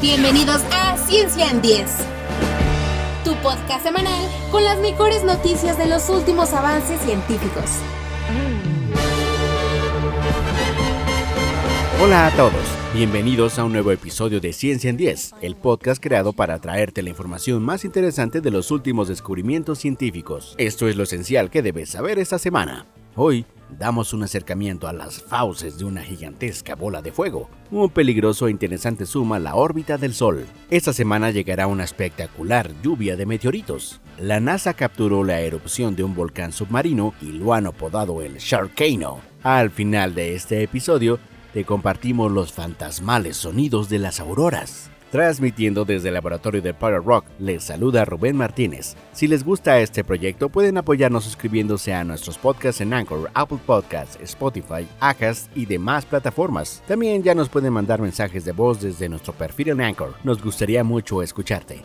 Bienvenidos a Ciencia en 10, tu podcast semanal con las mejores noticias de los últimos avances científicos. Hola a todos, bienvenidos a un nuevo episodio de Ciencia en 10, el podcast creado para traerte la información más interesante de los últimos descubrimientos científicos. Esto es lo esencial que debes saber esta semana. Hoy damos un acercamiento a las fauces de una gigantesca bola de fuego, un peligroso e interesante suma a la órbita del Sol. Esta semana llegará una espectacular lluvia de meteoritos. La NASA capturó la erupción de un volcán submarino y lo han apodado el Sharkano. Al final de este episodio, te compartimos los fantasmales sonidos de las auroras. Transmitiendo desde el laboratorio de Power Rock, les saluda Rubén Martínez. Si les gusta este proyecto, pueden apoyarnos suscribiéndose a nuestros podcasts en Anchor, Apple Podcasts, Spotify, Acast y demás plataformas. También ya nos pueden mandar mensajes de voz desde nuestro perfil en Anchor. Nos gustaría mucho escucharte.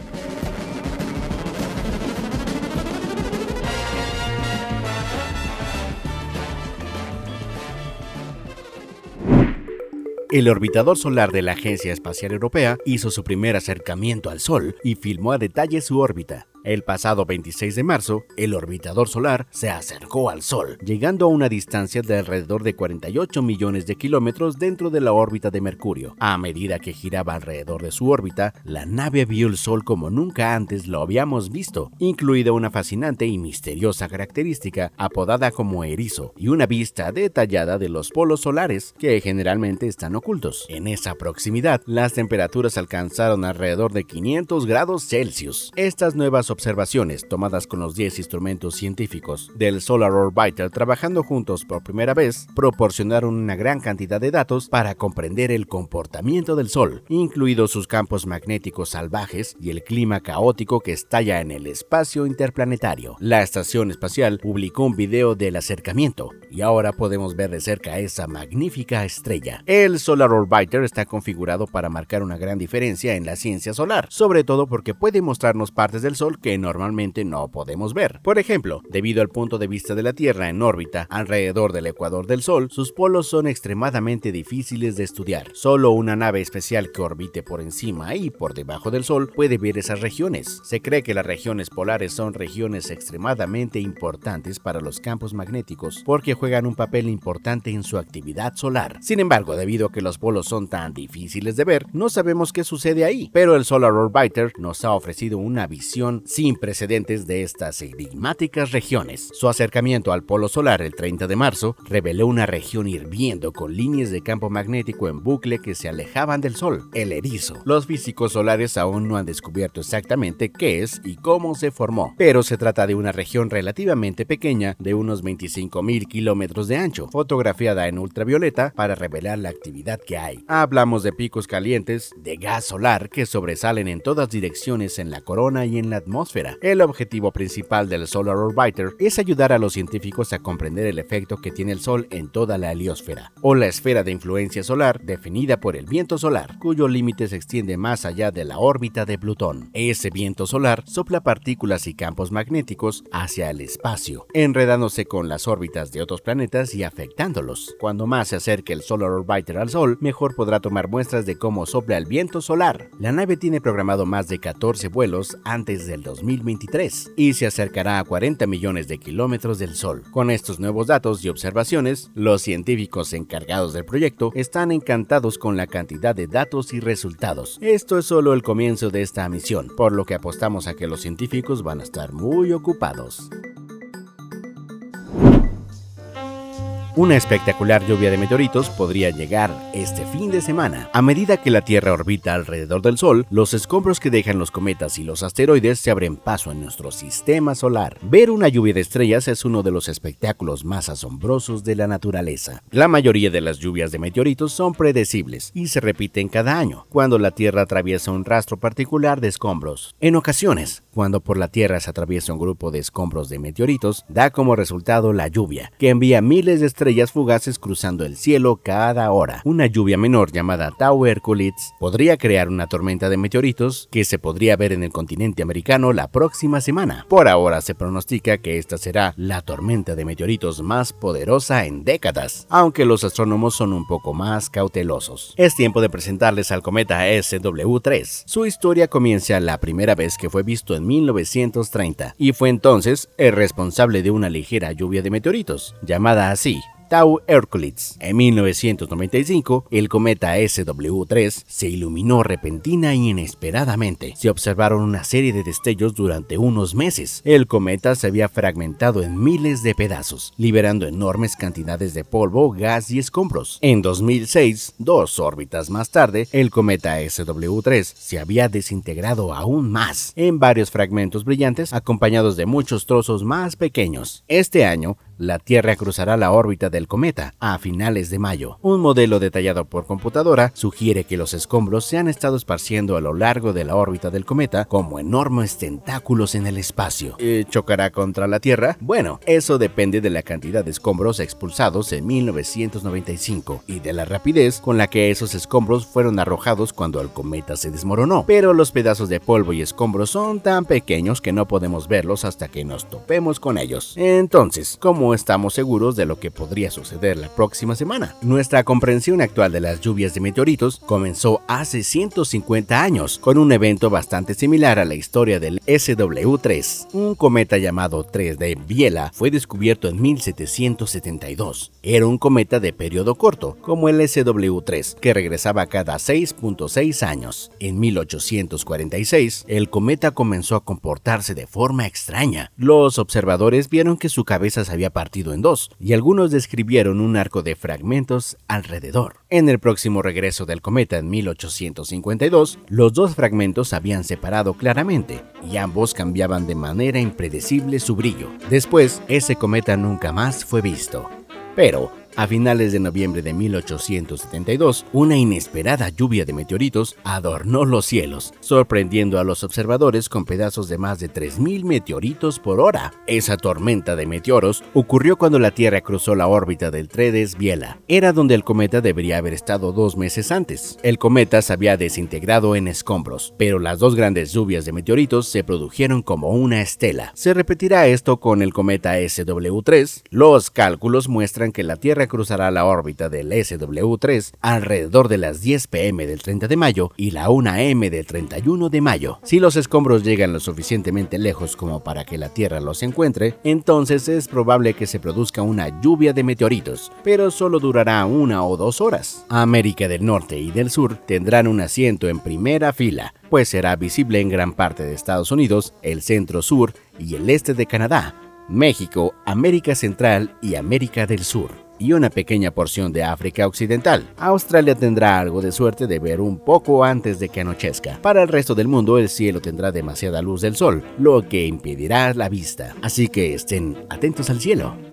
El orbitador solar de la Agencia Espacial Europea hizo su primer acercamiento al Sol y filmó a detalle su órbita. El pasado 26 de marzo, el orbitador solar se acercó al Sol, llegando a una distancia de alrededor de 48 millones de kilómetros dentro de la órbita de Mercurio. A medida que giraba alrededor de su órbita, la nave vio el Sol como nunca antes lo habíamos visto, incluida una fascinante y misteriosa característica apodada como erizo y una vista detallada de los polos solares que generalmente están ocultos. En esa proximidad, las temperaturas alcanzaron alrededor de 500 grados Celsius. Estas nuevas observaciones tomadas con los 10 instrumentos científicos del Solar Orbiter trabajando juntos por primera vez proporcionaron una gran cantidad de datos para comprender el comportamiento del Sol, incluidos sus campos magnéticos salvajes y el clima caótico que estalla en el espacio interplanetario. La estación espacial publicó un video del acercamiento y ahora podemos ver de cerca esa magnífica estrella. El Solar Orbiter está configurado para marcar una gran diferencia en la ciencia solar, sobre todo porque puede mostrarnos partes del Sol que normalmente no podemos ver. Por ejemplo, debido al punto de vista de la Tierra en órbita alrededor del ecuador del Sol, sus polos son extremadamente difíciles de estudiar. Solo una nave especial que orbite por encima y por debajo del Sol puede ver esas regiones. Se cree que las regiones polares son regiones extremadamente importantes para los campos magnéticos porque juegan un papel importante en su actividad solar. Sin embargo, debido a que los polos son tan difíciles de ver, no sabemos qué sucede ahí, pero el Solar Orbiter nos ha ofrecido una visión sin precedentes de estas enigmáticas regiones. Su acercamiento al polo solar el 30 de marzo reveló una región hirviendo con líneas de campo magnético en bucle que se alejaban del Sol, el erizo. Los físicos solares aún no han descubierto exactamente qué es y cómo se formó, pero se trata de una región relativamente pequeña de unos 25.000 kilómetros de ancho, fotografiada en ultravioleta para revelar la actividad que hay. Hablamos de picos calientes de gas solar que sobresalen en todas direcciones en la corona y en la atmósfera el objetivo principal del Solar Orbiter es ayudar a los científicos a comprender el efecto que tiene el Sol en toda la heliosfera, o la esfera de influencia solar definida por el viento solar, cuyo límite se extiende más allá de la órbita de Plutón. Ese viento solar sopla partículas y campos magnéticos hacia el espacio, enredándose con las órbitas de otros planetas y afectándolos. Cuando más se acerque el Solar Orbiter al Sol, mejor podrá tomar muestras de cómo sopla el viento solar. La nave tiene programado más de 14 vuelos antes del 2000 2023 y se acercará a 40 millones de kilómetros del Sol. Con estos nuevos datos y observaciones, los científicos encargados del proyecto están encantados con la cantidad de datos y resultados. Esto es solo el comienzo de esta misión, por lo que apostamos a que los científicos van a estar muy ocupados. Una espectacular lluvia de meteoritos podría llegar este fin de semana. A medida que la Tierra orbita alrededor del Sol, los escombros que dejan los cometas y los asteroides se abren paso en nuestro sistema solar. Ver una lluvia de estrellas es uno de los espectáculos más asombrosos de la naturaleza. La mayoría de las lluvias de meteoritos son predecibles y se repiten cada año, cuando la Tierra atraviesa un rastro particular de escombros. En ocasiones, cuando por la Tierra se atraviesa un grupo de escombros de meteoritos, da como resultado la lluvia, que envía miles de estrellas estrellas fugaces cruzando el cielo cada hora. Una lluvia menor llamada Tau Hercules podría crear una tormenta de meteoritos que se podría ver en el continente americano la próxima semana. Por ahora se pronostica que esta será la tormenta de meteoritos más poderosa en décadas, aunque los astrónomos son un poco más cautelosos. Es tiempo de presentarles al cometa SW3. Su historia comienza la primera vez que fue visto en 1930 y fue entonces el responsable de una ligera lluvia de meteoritos, llamada así Tau Hercules. En 1995, el cometa SW3 se iluminó repentina y inesperadamente. Se observaron una serie de destellos durante unos meses. El cometa se había fragmentado en miles de pedazos, liberando enormes cantidades de polvo, gas y escombros. En 2006, dos órbitas más tarde, el cometa SW3 se había desintegrado aún más en varios fragmentos brillantes acompañados de muchos trozos más pequeños. Este año, la Tierra cruzará la órbita del cometa a finales de mayo. Un modelo detallado por computadora sugiere que los escombros se han estado esparciendo a lo largo de la órbita del cometa como enormes tentáculos en el espacio. ¿Y ¿Chocará contra la Tierra? Bueno, eso depende de la cantidad de escombros expulsados en 1995 y de la rapidez con la que esos escombros fueron arrojados cuando el cometa se desmoronó. Pero los pedazos de polvo y escombros son tan pequeños que no podemos verlos hasta que nos topemos con ellos. Entonces, ¿cómo estamos seguros de lo que podría suceder la próxima semana. Nuestra comprensión actual de las lluvias de meteoritos comenzó hace 150 años con un evento bastante similar a la historia del SW3. Un cometa llamado 3 de Biela fue descubierto en 1772. Era un cometa de periodo corto, como el SW3, que regresaba cada 6.6 años. En 1846, el cometa comenzó a comportarse de forma extraña. Los observadores vieron que su cabeza se había partido en dos, y algunos describieron un arco de fragmentos alrededor. En el próximo regreso del cometa en 1852, los dos fragmentos habían separado claramente, y ambos cambiaban de manera impredecible su brillo. Después, ese cometa nunca más fue visto. Pero, a finales de noviembre de 1872, una inesperada lluvia de meteoritos adornó los cielos, sorprendiendo a los observadores con pedazos de más de 3.000 meteoritos por hora. Esa tormenta de meteoros ocurrió cuando la Tierra cruzó la órbita del Tredes Biela. Era donde el cometa debería haber estado dos meses antes. El cometa se había desintegrado en escombros, pero las dos grandes lluvias de meteoritos se produjeron como una estela. ¿Se repetirá esto con el cometa SW3? Los cálculos muestran que la Tierra cruzará la órbita del SW3 alrededor de las 10 pm del 30 de mayo y la 1 am del 31 de mayo. Si los escombros llegan lo suficientemente lejos como para que la Tierra los encuentre, entonces es probable que se produzca una lluvia de meteoritos, pero solo durará una o dos horas. América del Norte y del Sur tendrán un asiento en primera fila, pues será visible en gran parte de Estados Unidos, el centro sur y el este de Canadá, México, América Central y América del Sur y una pequeña porción de África Occidental. Australia tendrá algo de suerte de ver un poco antes de que anochezca. Para el resto del mundo el cielo tendrá demasiada luz del sol, lo que impedirá la vista. Así que estén atentos al cielo.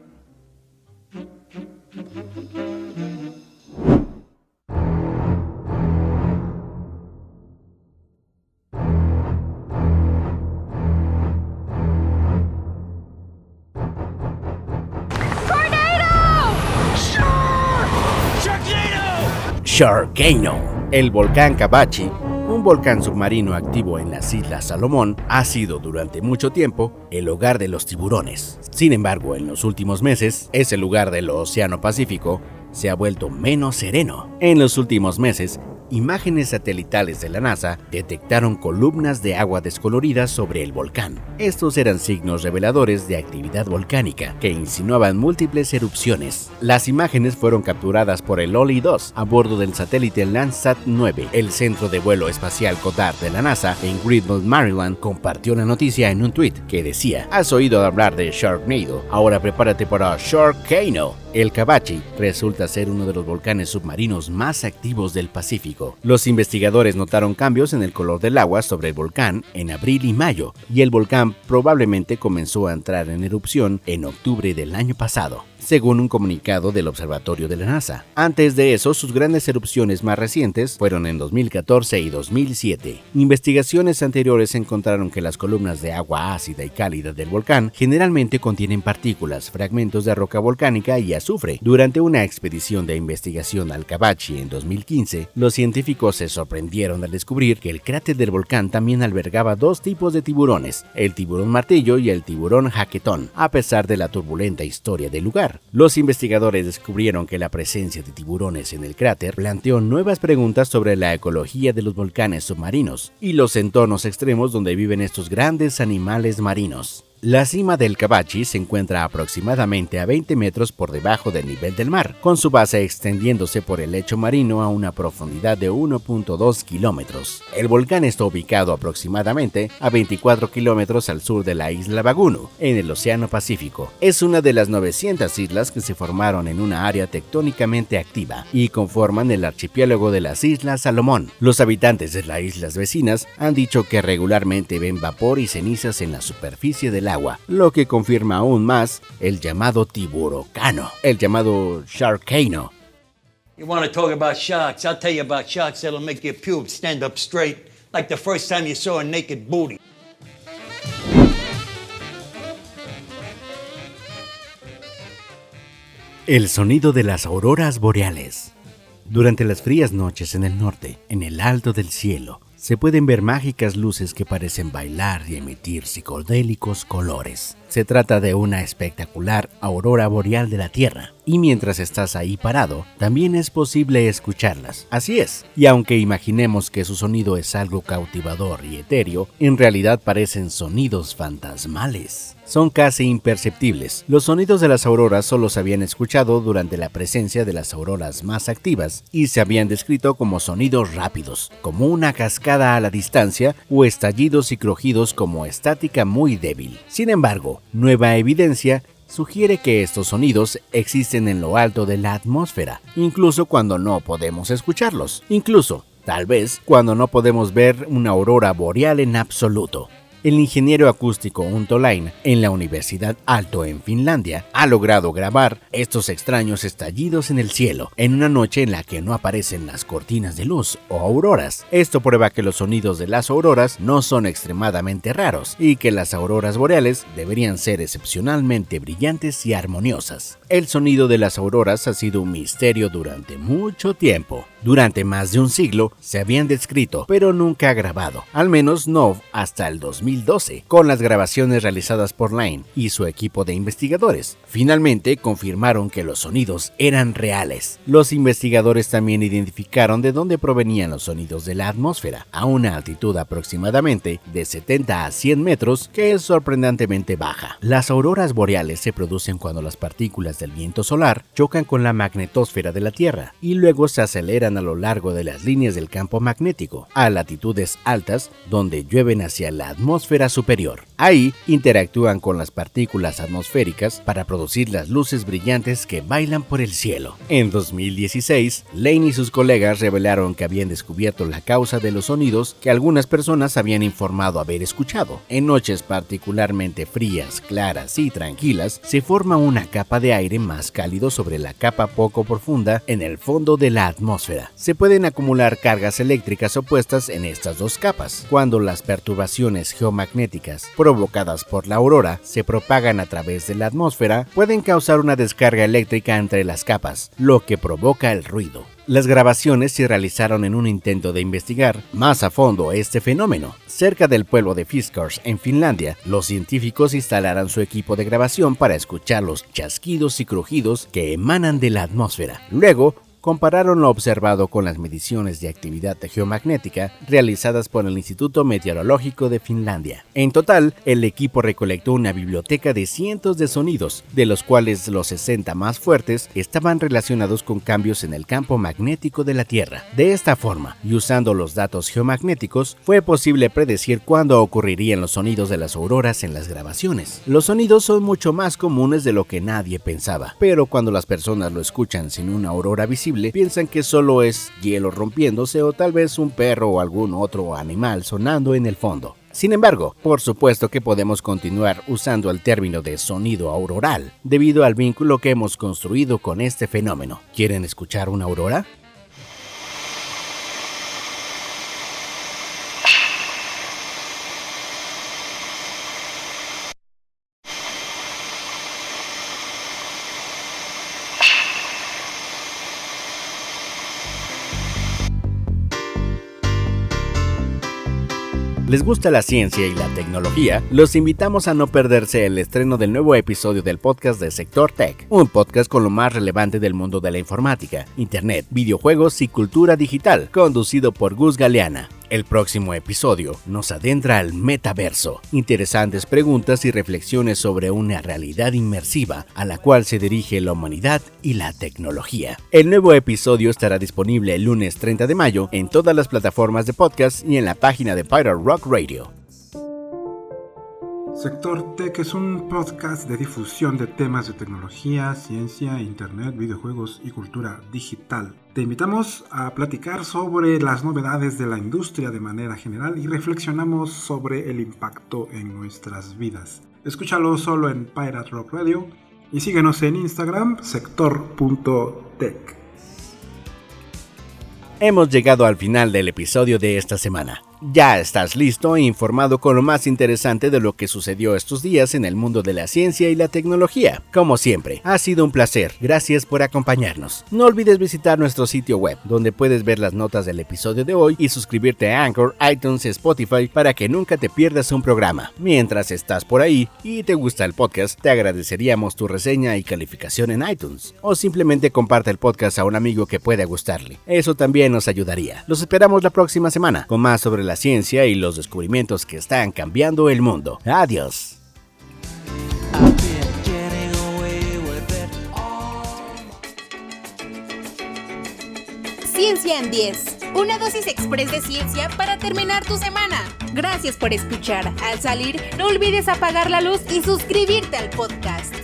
El volcán Kabachi, un volcán submarino activo en las Islas Salomón, ha sido durante mucho tiempo el hogar de los tiburones. Sin embargo, en los últimos meses, ese lugar del Océano Pacífico se ha vuelto menos sereno. En los últimos meses, imágenes satelitales de la NASA detectaron columnas de agua descoloridas sobre el volcán. Estos eran signos reveladores de actividad volcánica que insinuaban múltiples erupciones. Las imágenes fueron capturadas por el OLI-2 a bordo del satélite Landsat 9. El Centro de Vuelo Espacial Goddard de la NASA en Greenville, Maryland, compartió la noticia en un tweet que decía: ¿Has oído hablar de Sharknado? Ahora prepárate para Sharkano. El Kabachi resulta ser uno de los volcanes submarinos más activos del Pacífico. Los investigadores notaron cambios en el color del agua sobre el volcán en abril y mayo, y el volcán probablemente comenzó a entrar en erupción en octubre del año pasado. Según un comunicado del Observatorio de la NASA. Antes de eso, sus grandes erupciones más recientes fueron en 2014 y 2007. Investigaciones anteriores encontraron que las columnas de agua ácida y cálida del volcán generalmente contienen partículas, fragmentos de roca volcánica y azufre. Durante una expedición de investigación al Kabachi en 2015, los científicos se sorprendieron al descubrir que el cráter del volcán también albergaba dos tipos de tiburones, el tiburón martillo y el tiburón jaquetón, a pesar de la turbulenta historia del lugar. Los investigadores descubrieron que la presencia de tiburones en el cráter planteó nuevas preguntas sobre la ecología de los volcanes submarinos y los entornos extremos donde viven estos grandes animales marinos. La cima del Cabachi se encuentra aproximadamente a 20 metros por debajo del nivel del mar, con su base extendiéndose por el lecho marino a una profundidad de 1.2 kilómetros. El volcán está ubicado aproximadamente a 24 kilómetros al sur de la isla Bagunu, en el Océano Pacífico. Es una de las 900 islas que se formaron en una área tectónicamente activa y conforman el archipiélago de las Islas Salomón. Los habitantes de las islas vecinas han dicho que regularmente ven vapor y cenizas en la superficie del agua, lo que confirma aún más el llamado tiburocano, el llamado sharkano. You want to talk about sharks? I'll tell you about sharks that'll make your pubes stand up straight, like the first time you saw a naked booty. El sonido de las auroras boreales. Durante las frías noches en el norte, en el alto del cielo, se pueden ver mágicas luces que parecen bailar y emitir psicodélicos colores. Se trata de una espectacular aurora boreal de la Tierra, y mientras estás ahí parado, también es posible escucharlas. Así es, y aunque imaginemos que su sonido es algo cautivador y etéreo, en realidad parecen sonidos fantasmales. Son casi imperceptibles. Los sonidos de las auroras solo se habían escuchado durante la presencia de las auroras más activas y se habían descrito como sonidos rápidos, como una cascada a la distancia o estallidos y crujidos como estática muy débil. Sin embargo, nueva evidencia sugiere que estos sonidos existen en lo alto de la atmósfera, incluso cuando no podemos escucharlos, incluso, tal vez, cuando no podemos ver una aurora boreal en absoluto. El ingeniero acústico Untolain en la Universidad Alto en Finlandia ha logrado grabar estos extraños estallidos en el cielo en una noche en la que no aparecen las cortinas de luz o auroras. Esto prueba que los sonidos de las auroras no son extremadamente raros y que las auroras boreales deberían ser excepcionalmente brillantes y armoniosas. El sonido de las auroras ha sido un misterio durante mucho tiempo. Durante más de un siglo se habían descrito, pero nunca grabado, al menos no hasta el 2012, con las grabaciones realizadas por Line y su equipo de investigadores. Finalmente confirmaron que los sonidos eran reales. Los investigadores también identificaron de dónde provenían los sonidos de la atmósfera, a una altitud aproximadamente de 70 a 100 metros, que es sorprendentemente baja. Las auroras boreales se producen cuando las partículas del viento solar chocan con la magnetosfera de la Tierra y luego se a lo largo de las líneas del campo magnético, a latitudes altas donde llueven hacia la atmósfera superior. Ahí interactúan con las partículas atmosféricas para producir las luces brillantes que bailan por el cielo. En 2016, Lane y sus colegas revelaron que habían descubierto la causa de los sonidos que algunas personas habían informado haber escuchado. En noches particularmente frías, claras y tranquilas, se forma una capa de aire más cálido sobre la capa poco profunda en el fondo de la atmósfera. Se pueden acumular cargas eléctricas opuestas en estas dos capas. Cuando las perturbaciones geomagnéticas provocadas por la aurora se propagan a través de la atmósfera, pueden causar una descarga eléctrica entre las capas, lo que provoca el ruido. Las grabaciones se realizaron en un intento de investigar más a fondo este fenómeno. Cerca del pueblo de Fiskars, en Finlandia, los científicos instalarán su equipo de grabación para escuchar los chasquidos y crujidos que emanan de la atmósfera. Luego, compararon lo observado con las mediciones de actividad geomagnética realizadas por el Instituto Meteorológico de Finlandia. En total, el equipo recolectó una biblioteca de cientos de sonidos, de los cuales los 60 más fuertes estaban relacionados con cambios en el campo magnético de la Tierra. De esta forma, y usando los datos geomagnéticos, fue posible predecir cuándo ocurrirían los sonidos de las auroras en las grabaciones. Los sonidos son mucho más comunes de lo que nadie pensaba, pero cuando las personas lo escuchan sin una aurora visible, piensan que solo es hielo rompiéndose o tal vez un perro o algún otro animal sonando en el fondo. Sin embargo, por supuesto que podemos continuar usando el término de sonido auroral, debido al vínculo que hemos construido con este fenómeno. ¿Quieren escuchar una aurora? Les gusta la ciencia y la tecnología, los invitamos a no perderse el estreno del nuevo episodio del podcast de Sector Tech, un podcast con lo más relevante del mundo de la informática, internet, videojuegos y cultura digital, conducido por Gus Galeana. El próximo episodio nos adentra al metaverso, interesantes preguntas y reflexiones sobre una realidad inmersiva a la cual se dirige la humanidad y la tecnología. El nuevo episodio estará disponible el lunes 30 de mayo en todas las plataformas de podcast y en la página de Pirate Rock Radio. Sector Tech es un podcast de difusión de temas de tecnología, ciencia, internet, videojuegos y cultura digital. Te invitamos a platicar sobre las novedades de la industria de manera general y reflexionamos sobre el impacto en nuestras vidas. Escúchalo solo en Pirate Rock Radio y síguenos en Instagram sector.tech. Hemos llegado al final del episodio de esta semana. Ya estás listo e informado con lo más interesante de lo que sucedió estos días en el mundo de la ciencia y la tecnología. Como siempre, ha sido un placer. Gracias por acompañarnos. No olvides visitar nuestro sitio web, donde puedes ver las notas del episodio de hoy y suscribirte a Anchor, iTunes Spotify para que nunca te pierdas un programa. Mientras estás por ahí y te gusta el podcast, te agradeceríamos tu reseña y calificación en iTunes. O simplemente comparte el podcast a un amigo que pueda gustarle. Eso también nos ayudaría. Los esperamos la próxima semana con más sobre la ciencia y los descubrimientos que están cambiando el mundo. Adiós. Ciencia en 10. Una dosis express de ciencia para terminar tu semana. Gracias por escuchar. Al salir, no olvides apagar la luz y suscribirte al podcast.